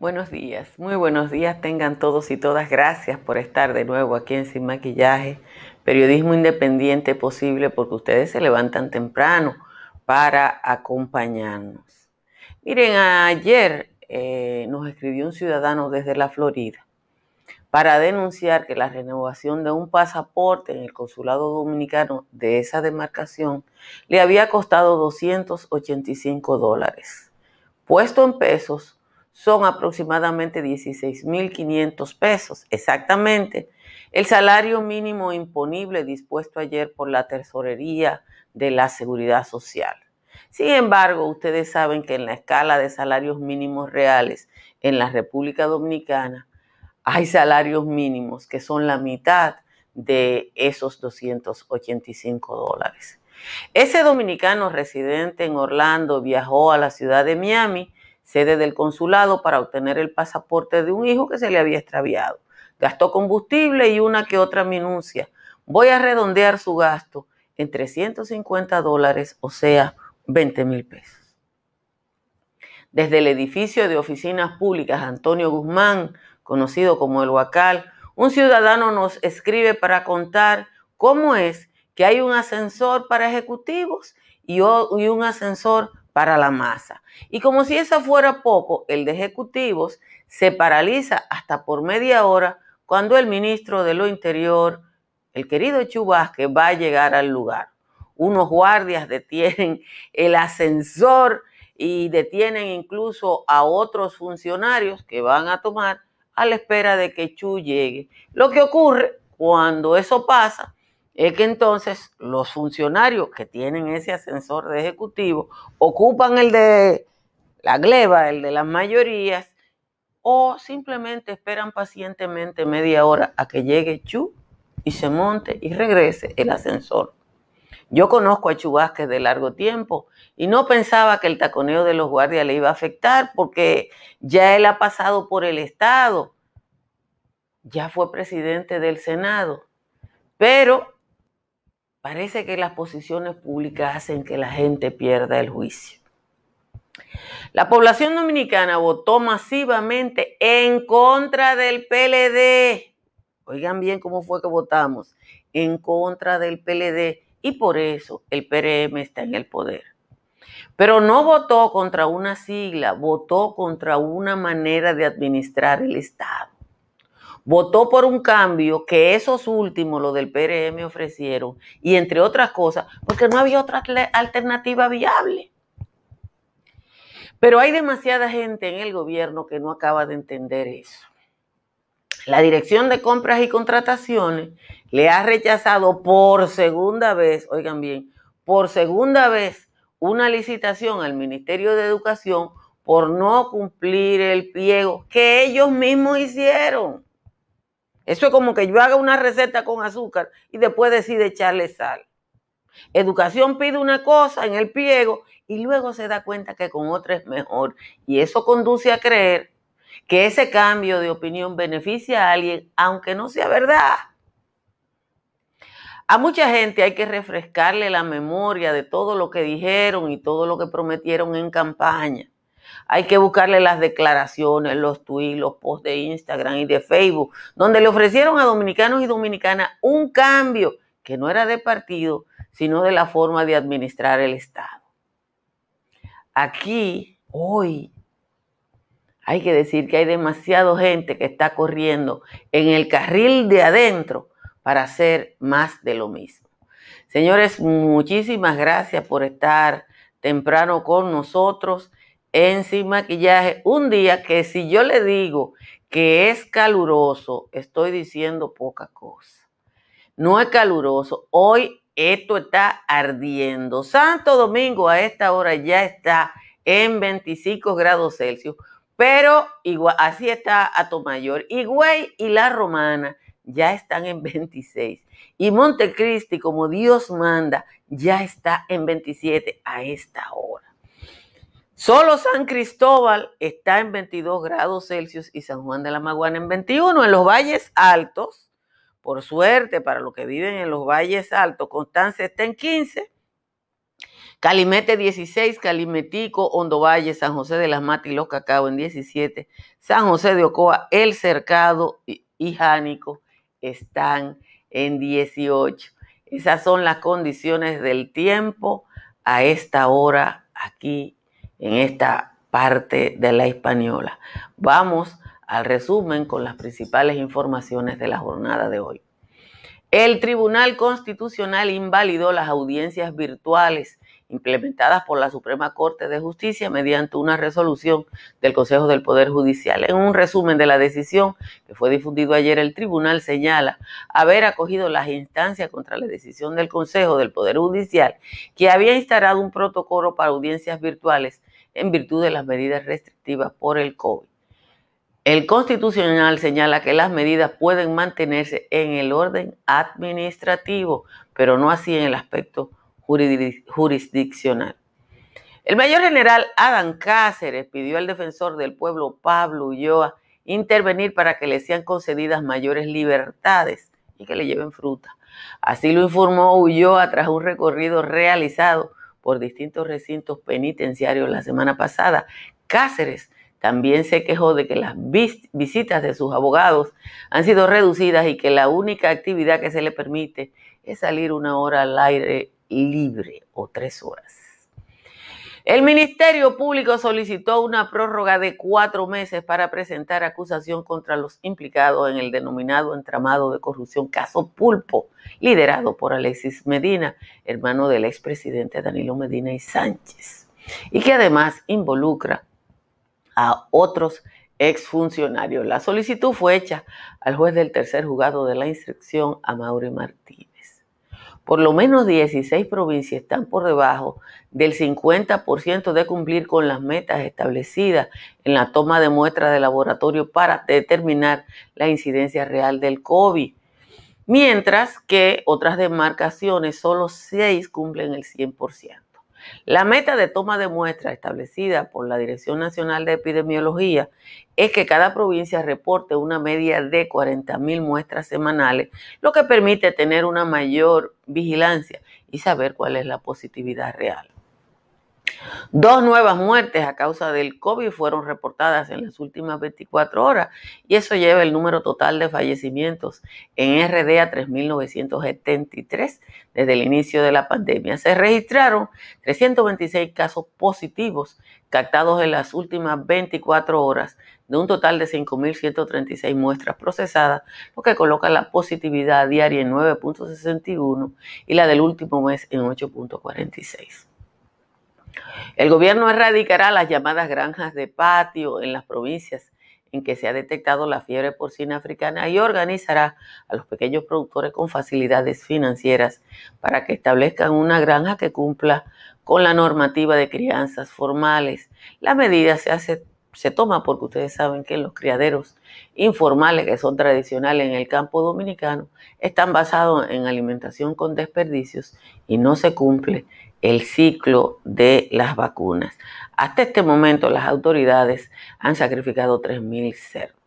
Buenos días, muy buenos días tengan todos y todas. Gracias por estar de nuevo aquí en Sin Maquillaje, periodismo independiente posible porque ustedes se levantan temprano para acompañarnos. Miren, ayer eh, nos escribió un ciudadano desde la Florida para denunciar que la renovación de un pasaporte en el consulado dominicano de esa demarcación le había costado 285 dólares. Puesto en pesos, son aproximadamente 16.500 pesos, exactamente el salario mínimo imponible dispuesto ayer por la Tesorería de la Seguridad Social. Sin embargo, ustedes saben que en la escala de salarios mínimos reales en la República Dominicana hay salarios mínimos que son la mitad de esos 285 dólares. Ese dominicano residente en Orlando viajó a la ciudad de Miami sede del consulado para obtener el pasaporte de un hijo que se le había extraviado. Gastó combustible y una que otra minucia. Voy a redondear su gasto en 350 dólares, o sea, 20 mil pesos. Desde el edificio de oficinas públicas Antonio Guzmán, conocido como el Huacal, un ciudadano nos escribe para contar cómo es que hay un ascensor para ejecutivos y un ascensor para la masa. Y como si eso fuera poco, el de ejecutivos se paraliza hasta por media hora cuando el ministro de lo Interior, el querido Chubasque, va a llegar al lugar. Unos guardias detienen el ascensor y detienen incluso a otros funcionarios que van a tomar a la espera de que Chu llegue. Lo que ocurre cuando eso pasa es que entonces los funcionarios que tienen ese ascensor de ejecutivo ocupan el de la gleba, el de las mayorías, o simplemente esperan pacientemente media hora a que llegue Chu y se monte y regrese el ascensor. Yo conozco a Chu de largo tiempo y no pensaba que el taconeo de los guardias le iba a afectar porque ya él ha pasado por el Estado, ya fue presidente del Senado, pero Parece que las posiciones públicas hacen que la gente pierda el juicio. La población dominicana votó masivamente en contra del PLD. Oigan bien cómo fue que votamos. En contra del PLD. Y por eso el PRM está en el poder. Pero no votó contra una sigla, votó contra una manera de administrar el Estado votó por un cambio que esos últimos, los del PRM, ofrecieron, y entre otras cosas, porque no había otra alternativa viable. Pero hay demasiada gente en el gobierno que no acaba de entender eso. La Dirección de Compras y Contrataciones le ha rechazado por segunda vez, oigan bien, por segunda vez una licitación al Ministerio de Educación por no cumplir el pliego que ellos mismos hicieron. Eso es como que yo haga una receta con azúcar y después decide echarle sal. Educación pide una cosa en el pliego y luego se da cuenta que con otra es mejor. Y eso conduce a creer que ese cambio de opinión beneficia a alguien, aunque no sea verdad. A mucha gente hay que refrescarle la memoria de todo lo que dijeron y todo lo que prometieron en campaña. Hay que buscarle las declaraciones, los tweets, los posts de Instagram y de Facebook, donde le ofrecieron a dominicanos y dominicanas un cambio que no era de partido, sino de la forma de administrar el Estado. Aquí, hoy, hay que decir que hay demasiada gente que está corriendo en el carril de adentro para hacer más de lo mismo. Señores, muchísimas gracias por estar temprano con nosotros en sin maquillaje un día que si yo le digo que es caluroso, estoy diciendo poca cosa. No es caluroso. Hoy esto está ardiendo. Santo Domingo a esta hora ya está en 25 grados Celsius. Pero igual, así está Atomayor. Higüey y La Romana ya están en 26. Y Montecristi, como Dios manda, ya está en 27 a esta hora. Solo San Cristóbal está en 22 grados Celsius y San Juan de la Maguana en 21. En los valles altos, por suerte para los que viven en los valles altos, Constanza está en 15. Calimete 16, Calimetico, Hondo Valle, San José de las Matas y Los Cacao en 17. San José de Ocoa, El Cercado y Jánico están en 18. Esas son las condiciones del tiempo a esta hora aquí en esta parte de la española. Vamos al resumen con las principales informaciones de la jornada de hoy. El Tribunal Constitucional invalidó las audiencias virtuales implementadas por la Suprema Corte de Justicia mediante una resolución del Consejo del Poder Judicial. En un resumen de la decisión que fue difundido ayer, el tribunal señala haber acogido las instancias contra la decisión del Consejo del Poder Judicial que había instalado un protocolo para audiencias virtuales en virtud de las medidas restrictivas por el COVID. El constitucional señala que las medidas pueden mantenerse en el orden administrativo, pero no así en el aspecto jurisdiccional. El mayor general Adam Cáceres pidió al defensor del pueblo Pablo Ulloa intervenir para que le sean concedidas mayores libertades y que le lleven fruta. Así lo informó Ulloa tras un recorrido realizado por distintos recintos penitenciarios la semana pasada. Cáceres también se quejó de que las visitas de sus abogados han sido reducidas y que la única actividad que se le permite es salir una hora al aire libre o tres horas. El Ministerio Público solicitó una prórroga de cuatro meses para presentar acusación contra los implicados en el denominado entramado de corrupción Caso Pulpo, liderado por Alexis Medina, hermano del expresidente Danilo Medina y Sánchez, y que además involucra a otros exfuncionarios. La solicitud fue hecha al juez del tercer juzgado de la instrucción, a Mauri Martínez. Por lo menos 16 provincias están por debajo del 50% de cumplir con las metas establecidas en la toma de muestras de laboratorio para determinar la incidencia real del COVID, mientras que otras demarcaciones, solo 6 cumplen el 100%. La meta de toma de muestras establecida por la Dirección Nacional de Epidemiología es que cada provincia reporte una media de 40.000 muestras semanales, lo que permite tener una mayor vigilancia y saber cuál es la positividad real. Dos nuevas muertes a causa del COVID fueron reportadas en las últimas 24 horas y eso lleva el número total de fallecimientos en RD a 3.973 desde el inicio de la pandemia. Se registraron 326 casos positivos captados en las últimas 24 horas de un total de 5.136 muestras procesadas, lo que coloca la positividad diaria en 9.61 y la del último mes en 8.46. El gobierno erradicará las llamadas granjas de patio en las provincias en que se ha detectado la fiebre porcina africana y organizará a los pequeños productores con facilidades financieras para que establezcan una granja que cumpla con la normativa de crianzas formales. La medida se hace se toma porque ustedes saben que los criaderos informales que son tradicionales en el campo dominicano están basados en alimentación con desperdicios y no se cumple el ciclo de las vacunas. Hasta este momento las autoridades han sacrificado 3.000 cerdos.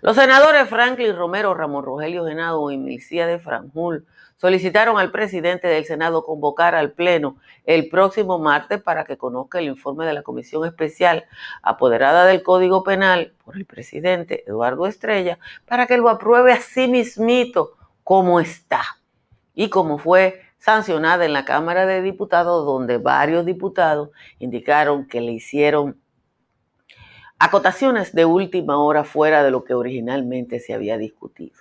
Los senadores Franklin Romero, Ramón Rogelio Genado y Milcía de Franjul solicitaron al presidente del Senado convocar al Pleno el próximo martes para que conozca el informe de la Comisión Especial apoderada del Código Penal por el presidente Eduardo Estrella para que lo apruebe a sí mismito como está y como fue sancionada en la Cámara de Diputados, donde varios diputados indicaron que le hicieron acotaciones de última hora fuera de lo que originalmente se había discutido.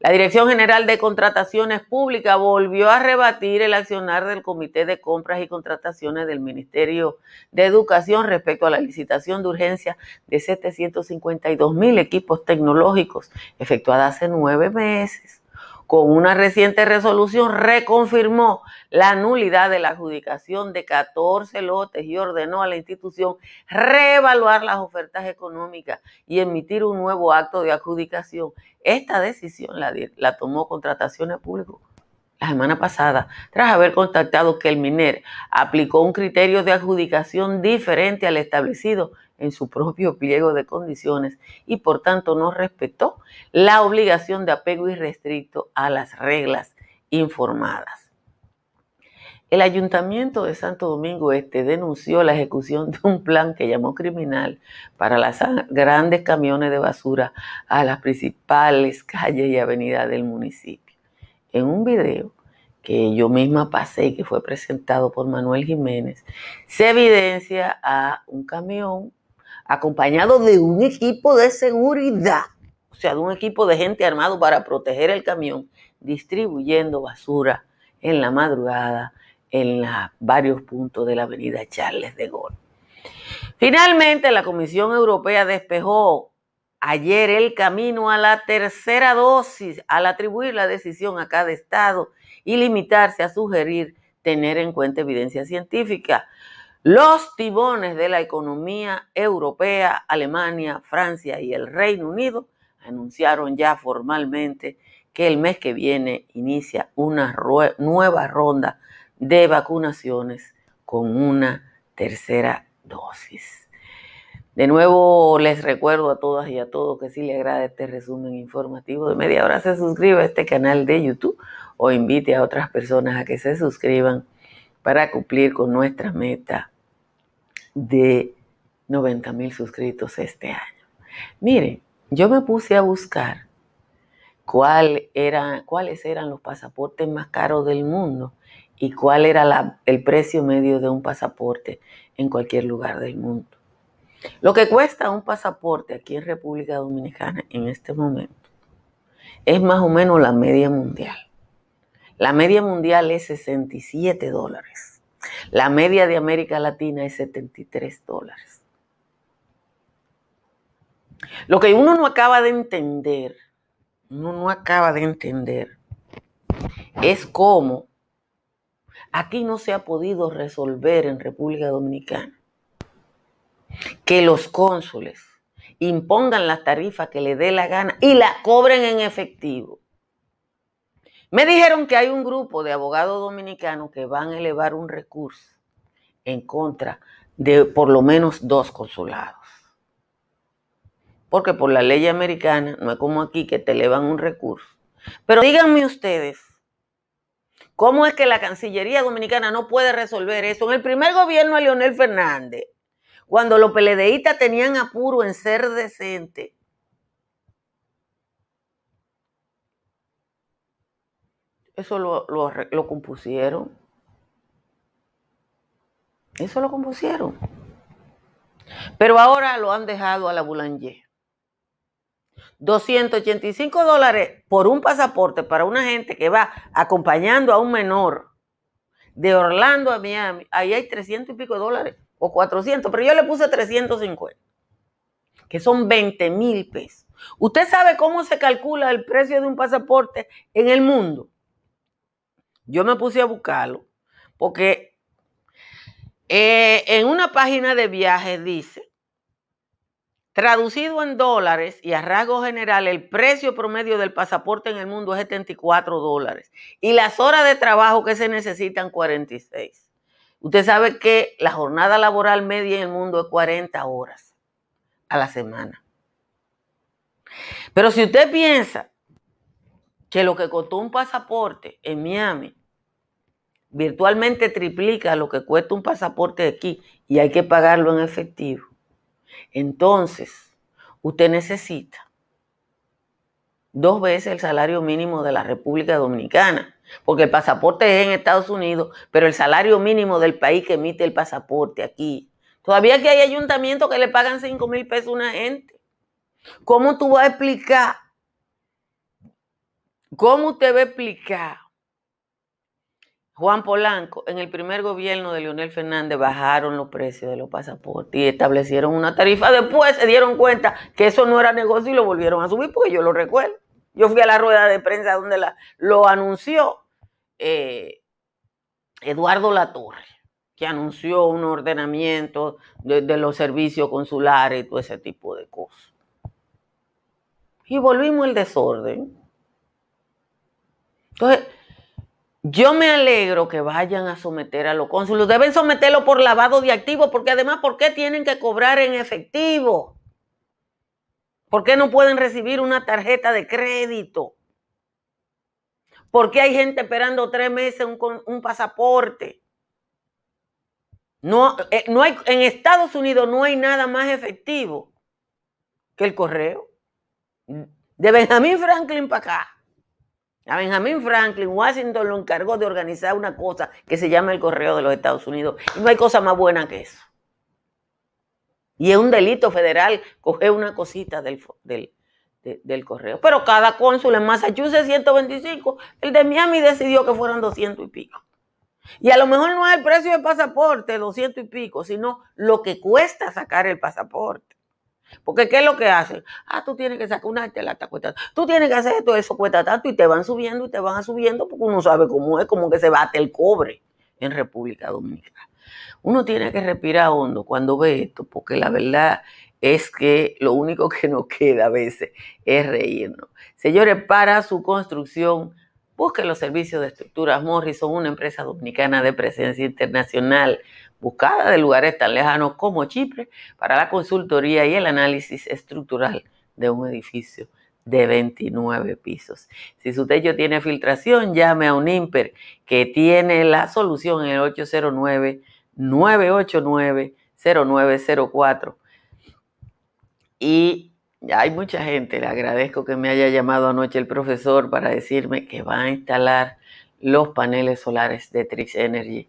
La Dirección General de Contrataciones Públicas volvió a rebatir el accionar del Comité de Compras y Contrataciones del Ministerio de Educación respecto a la licitación de urgencia de 752 mil equipos tecnológicos efectuada hace nueve meses con una reciente resolución reconfirmó la nulidad de la adjudicación de 14 lotes y ordenó a la institución reevaluar las ofertas económicas y emitir un nuevo acto de adjudicación. Esta decisión la, tomó Contrataciones Públicas la semana pasada, tras haber contactado que el MINER aplicó un criterio de adjudicación diferente al establecido en su propio pliego de condiciones y por tanto no respetó la obligación de apego irrestricto a las reglas informadas. El ayuntamiento de Santo Domingo Este denunció la ejecución de un plan que llamó criminal para las grandes camiones de basura a las principales calles y avenidas del municipio. En un video que yo misma pasé y que fue presentado por Manuel Jiménez, se evidencia a un camión acompañado de un equipo de seguridad, o sea, de un equipo de gente armado para proteger el camión, distribuyendo basura en la madrugada en varios puntos de la avenida Charles de Gaulle. Finalmente, la Comisión Europea despejó ayer el camino a la tercera dosis al atribuir la decisión a cada estado y limitarse a sugerir tener en cuenta evidencia científica. Los tibones de la economía europea, Alemania, Francia y el Reino Unido anunciaron ya formalmente que el mes que viene inicia una nueva ronda de vacunaciones con una tercera dosis. De nuevo les recuerdo a todas y a todos que si les agrada este resumen informativo de media hora se suscriba a este canal de YouTube o invite a otras personas a que se suscriban para cumplir con nuestra meta de 90 mil suscritos este año. Miren, yo me puse a buscar cuáles eran los pasaportes más caros del mundo y cuál era el precio medio de un pasaporte en cualquier lugar del mundo. Lo que cuesta un pasaporte aquí en República Dominicana en este momento es más o menos la media mundial. La media mundial es 67 dólares. La media de América Latina es 73 dólares. Lo que uno no acaba de entender, uno no acaba de entender, es cómo aquí no se ha podido resolver en República Dominicana que los cónsules impongan las tarifas que le dé la gana y la cobren en efectivo. Me dijeron que hay un grupo de abogados dominicanos que van a elevar un recurso en contra de por lo menos dos consulados. Porque por la ley americana no es como aquí que te elevan un recurso. Pero díganme ustedes, ¿cómo es que la Cancillería Dominicana no puede resolver eso? En el primer gobierno de Leonel Fernández, cuando los peledeístas tenían apuro en ser decentes, Eso lo, compusieron. Eso lo compusieron. Pero ahora lo han dejado a la Boulanger. 285 dólares por un pasaporte para una gente que va acompañando a un menor de Orlando a Miami. Ahí hay 300 y pico dólares o 400, pero yo le puse 350, que son 20 mil pesos. ¿Usted sabe cómo se calcula el precio de un pasaporte en el mundo? Yo me puse a buscarlo porque eh, en una página de viajes dice, traducido en dólares y a rasgo general, el precio promedio del pasaporte en el mundo es 74 dólares y las horas de trabajo que se necesitan 46. Usted sabe que la jornada laboral media en el mundo es 40 horas a la semana. Pero si usted piensa que lo que costó un pasaporte en Miami virtualmente triplica lo que cuesta un pasaporte aquí y hay que pagarlo en efectivo, entonces usted necesita dos veces el salario mínimo de la República Dominicana, porque el pasaporte es en Estados Unidos, pero el salario mínimo del país que emite el pasaporte aquí. Todavía que hay ayuntamientos que le pagan 5 mil pesos a una gente. ¿Cómo tú vas a explicar? ¿Cómo usted va a explicar Juan Polanco, en el primer gobierno de Leonel Fernández bajaron los precios de los pasaportes y establecieron una tarifa. Después se dieron cuenta que eso no era negocio y lo volvieron a subir porque yo lo recuerdo. Yo fui a la rueda de prensa donde lo anunció eh, Eduardo Latorre, que anunció un ordenamiento de, de los servicios consulares y todo ese tipo de cosas. Y volvimos al desorden. Entonces, yo me alegro que vayan a someter a los cónsulos. Deben someterlo por lavado de activos, porque además, ¿por qué tienen que cobrar en efectivo? ¿Por qué no pueden recibir una tarjeta de crédito? ¿Por qué hay gente esperando tres meses un, pasaporte? No, eh, no hay, en Estados Unidos no hay nada más efectivo que el correo. De Benjamin Franklin para acá. A Benjamin Franklin, Washington lo encargó de organizar una cosa que se llama el correo de los Estados Unidos. Y no hay cosa más buena que eso. Y es un delito federal coger una cosita del, del, correo. Pero cada cónsul en Massachusetts 125, el de Miami decidió que fueran 200 y pico. Y a lo mejor no es el precio del pasaporte, 200 y pico, sino lo que cuesta sacar el pasaporte. Porque ¿qué es lo que hacen? Ah, tú tienes que sacar una telata, cuesta Tú tienes que hacer esto, eso cuesta tanto y te van subiendo y te van subiendo porque uno sabe cómo es, como que se bate el cobre en República Dominicana. Uno tiene que respirar hondo cuando ve esto, porque la verdad es que lo único que nos queda a veces es reírnos. Señores, para su construcción, busquen los servicios de estructuras Morrison, una empresa dominicana de presencia internacional buscada de lugares tan lejanos como Chipre para la consultoría y el análisis estructural de un edificio de 29 pisos. Si su techo tiene filtración, llame a un IMPER que tiene la solución en el 809-989-0904. Y hay mucha gente, le agradezco que me haya llamado anoche el profesor para decirme que va a instalar los paneles solares de Trix Energy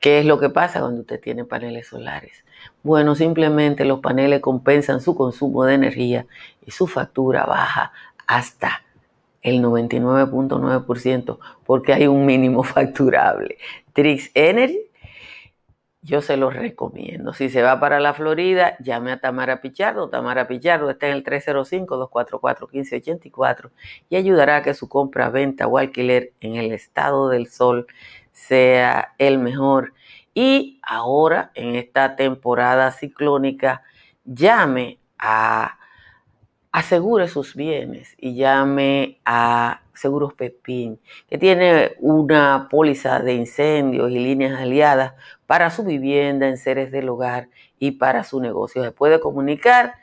¿Qué es lo que pasa cuando usted tiene paneles solares? Bueno, simplemente los paneles compensan su consumo de energía y su factura baja hasta el 99.9% porque hay un mínimo facturable. Trix Energy, yo se los recomiendo. Si se va para la Florida, llame a Tamara Pichardo. Tamara Pichardo está en el 305-244-1584 y ayudará a que su compra, venta o alquiler en el estado del sol sea el mejor. Y ahora, en esta temporada ciclónica, llame a, asegure sus bienes y llame a Seguros Pepín, que tiene una póliza de incendios y líneas aliadas para su vivienda, en seres del hogar y para su negocio. Se puede comunicar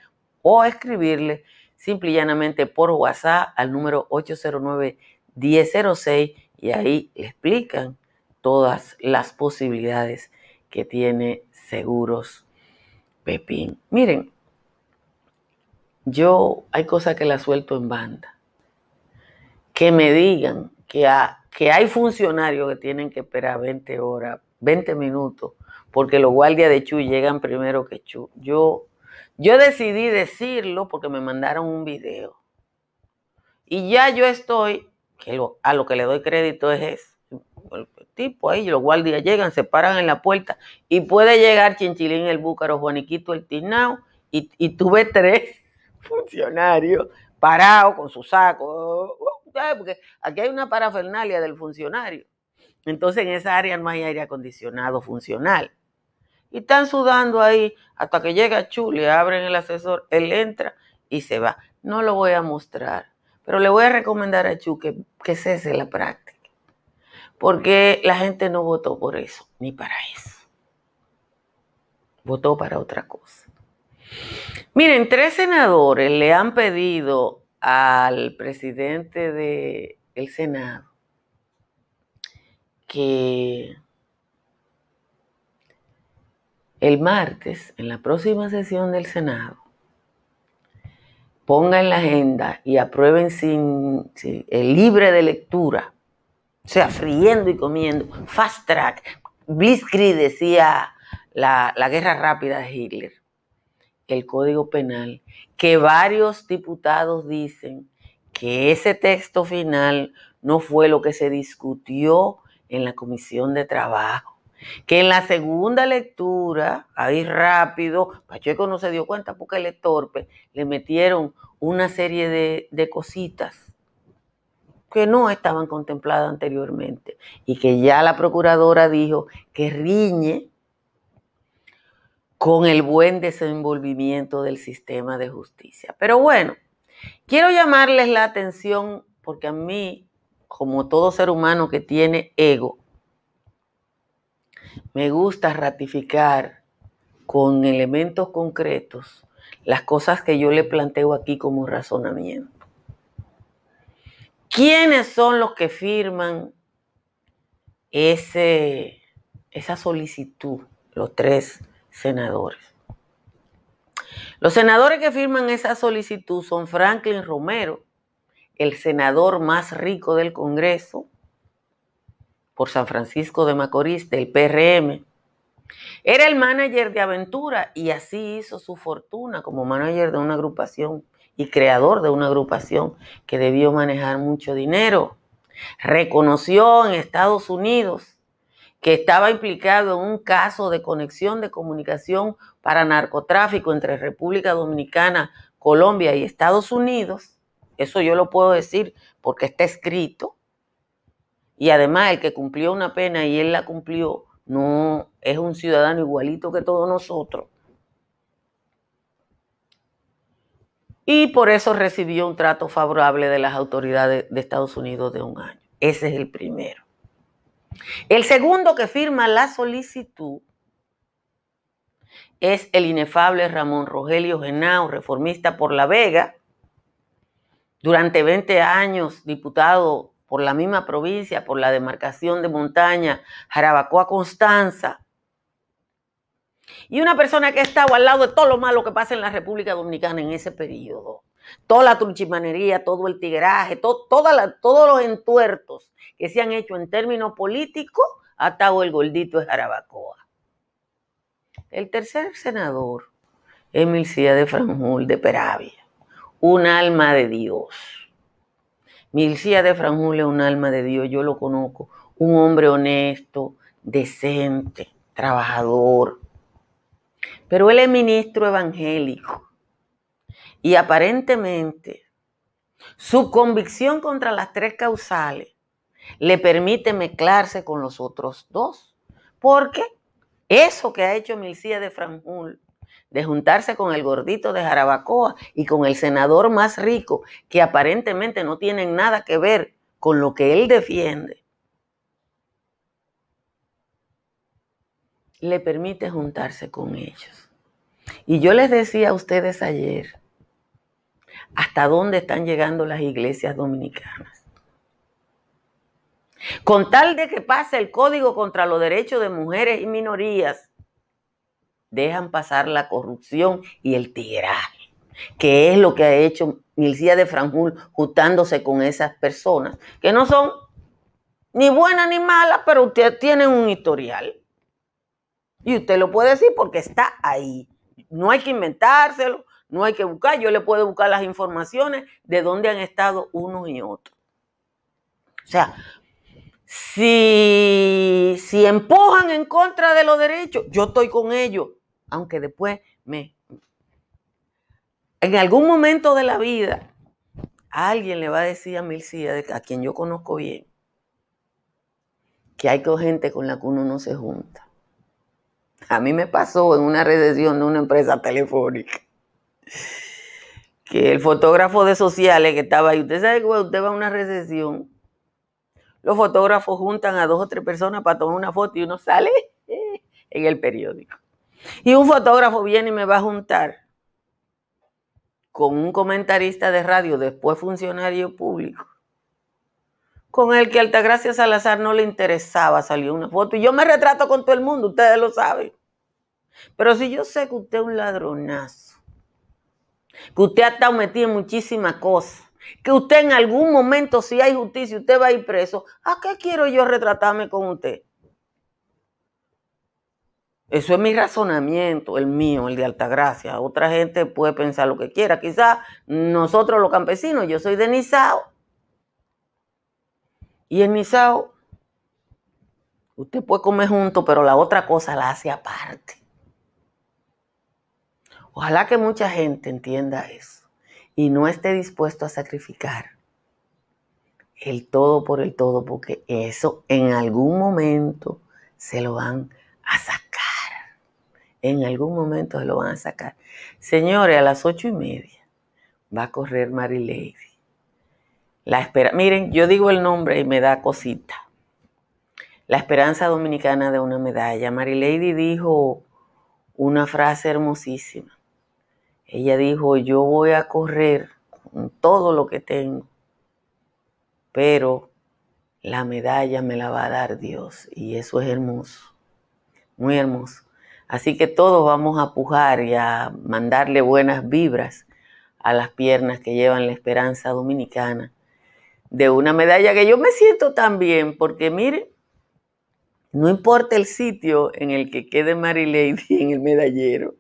o escribirle simple y llanamente por WhatsApp al número 809 1006 y ahí le explican todas las posibilidades que tiene Seguros Pepín. Miren, yo hay cosas que las suelto en banda. Que me digan que, que hay funcionarios que tienen que esperar 20 horas, 20 minutos, porque los guardias de Chu llegan primero que Chu. Yo, yo decidí decirlo porque me mandaron un video. Y ya yo estoy, que a lo que le doy crédito es eso, tipo ahí, los guardias llegan, se paran en la puerta y puede llegar Chinchilín el Búcaro, Juaniquito el Tinao y, y tuve tres funcionarios parados con su saco, porque aquí hay una parafernalia del funcionario. Entonces en esa área no hay aire acondicionado funcional. Y están sudando ahí hasta que llega Chu, le abren el asesor, él entra y se va. No lo voy a mostrar, pero le voy a recomendar a Chu que, que cese la práctica porque la gente no votó por eso, ni para eso. Votó para otra cosa. Miren, tres senadores le han pedido al presidente del Senado que el martes, en la próxima sesión del Senado, ponga en la agenda y aprueben sin, el libre de lectura o sea, friendo y comiendo. Fast track. Blitzkrieg decía la, la guerra rápida de Hitler. El Código Penal, que varios diputados dicen que ese texto final no fue lo que se discutió en la Comisión de Trabajo. Que en la segunda lectura, ahí rápido, Pacheco no se dio cuenta porque él es torpe, le metieron una serie de, de cositas que no estaban contempladas anteriormente y que ya la procuradora dijo que riñe con el buen desenvolvimiento del sistema de justicia. Pero bueno, quiero llamarles la atención porque a mí, como todo ser humano que tiene ego, me gusta ratificar con elementos concretos las cosas que yo le planteo aquí como razonamiento. ¿Quiénes son los que firman ese, esa solicitud? Los tres senadores. Los senadores que firman esa solicitud son Franklin Romero, el senador más rico del Congreso, por San Francisco de Macorís, del PRM. Era el manager de Aventura y así hizo su fortuna como manager de una agrupación y creador de una agrupación que debió manejar mucho dinero. Reconoció en Estados Unidos que estaba implicado en un caso de conexión de comunicación para narcotráfico entre República Dominicana, Colombia y Estados Unidos. Eso yo lo puedo decir porque está escrito. Y además el que cumplió una pena y él la cumplió, no es un ciudadano igualito que todos nosotros. y por eso recibió un trato favorable de las autoridades de Estados Unidos de un año. Ese es el primero. El segundo que firma la solicitud es el inefable Ramón Rogelio Genao, reformista por La Vega, durante 20 años diputado por la misma provincia, por la demarcación de montaña Jarabacoa Constanza, y una persona que ha estado al lado de todo lo malo que pasa en la República Dominicana en ese periodo. Toda la truchimanería, todo el tigueraje, todos los entuertos que se han hecho en términos políticos, ha estado el gordito de Jarabacoa. El tercer senador es de Franjul de Peravia, un alma de Dios. Milcía de Franjul es un alma de Dios, yo lo conozco, un hombre honesto, decente, trabajador, pero él es ministro evangélico y aparentemente su convicción contra las tres causales le permite mezclarse con los otros dos. Porque eso que ha hecho Milcía de Franjul, de juntarse con el gordito de Jarabacoa y con el senador más rico, que aparentemente no tienen nada que ver con lo que él defiende, le permite juntarse con ellos. Y yo les decía a ustedes ayer, hasta dónde están llegando las iglesias dominicanas. Con tal de que pase el código contra los derechos de mujeres y minorías, dejan pasar la corrupción y el tiraje, que es lo que ha hecho Milcía de Franjul juntándose con esas personas, que no son ni buenas ni malas, pero ustedes tienen un historial. Y usted lo puede decir porque está ahí. No hay que inventárselo, no hay que buscar. Yo le puedo buscar las informaciones de dónde han estado unos y otros. O sea, si, si empujan en contra de los derechos, yo estoy con ellos, aunque después me... En algún momento de la vida, alguien le va a decir a Milcía, a quien yo conozco bien, que hay gente con la que uno no se junta. A mí me pasó en una recesión de una empresa telefónica que el fotógrafo de sociales que estaba ahí, usted sabe que usted va a una recesión, los fotógrafos juntan a dos o tres personas para tomar una foto y uno sale en el periódico. Y un fotógrafo viene y me va a juntar con un comentarista de radio, después funcionario público, con el que Altagracia Salazar no le interesaba salir una foto. Y yo me retrato con todo el mundo, ustedes lo saben. Pero si yo sé que usted es un ladronazo, que usted ha estado metido en muchísimas cosas, que usted en algún momento, si hay justicia, usted va a ir preso, ¿a qué quiero yo retratarme con usted? Eso es mi razonamiento, el mío, el de Altagracia. Otra gente puede pensar lo que quiera. Quizás nosotros los campesinos, yo soy de Nizao, y en Misao, usted puede comer junto, pero la otra cosa la hace aparte. Ojalá que mucha gente entienda eso y no esté dispuesto a sacrificar el todo por el todo, porque eso en algún momento se lo van a sacar. En algún momento se lo van a sacar. Señores, a las ocho y media va a correr Mary Lady. La espera, miren, yo digo el nombre y me da cosita. La esperanza dominicana de una medalla. Mary Lady dijo una frase hermosísima. Ella dijo, yo voy a correr con todo lo que tengo pero la medalla me la va a dar Dios y eso es hermoso, muy hermoso. Así que todos vamos a pujar y a mandarle buenas vibras a las piernas que llevan la esperanza dominicana de una medalla que yo me siento tan bien, porque mire, no importa el sitio en el que quede Mary Lady en el medallero,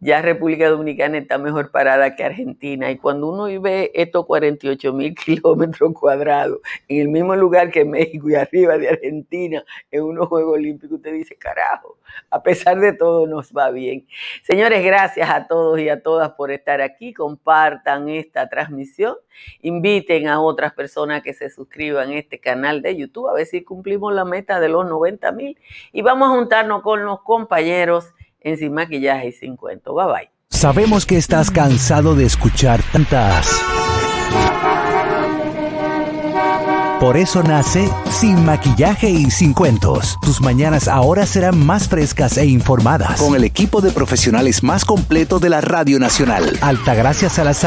ya República Dominicana está mejor parada que Argentina. Y cuando uno ve estos 48 mil kilómetros cuadrados en el mismo lugar que México y arriba de Argentina en unos Juegos Olímpicos, usted dice, carajo, a pesar de todo nos va bien. Señores, gracias a todos y a todas por estar aquí. Compartan esta transmisión. Inviten a otras personas que se suscriban a este canal de YouTube a ver si cumplimos la meta de los 90 mil. Y vamos a juntarnos con los compañeros en Sin Maquillaje y Sin Cuento. Bye bye. Sabemos que estás cansado de escuchar tantas. Por eso nace Sin Maquillaje y Sin Cuentos. Tus mañanas ahora serán más frescas e informadas. Con el equipo de profesionales más completo de la Radio Nacional. Altagracia Salazar.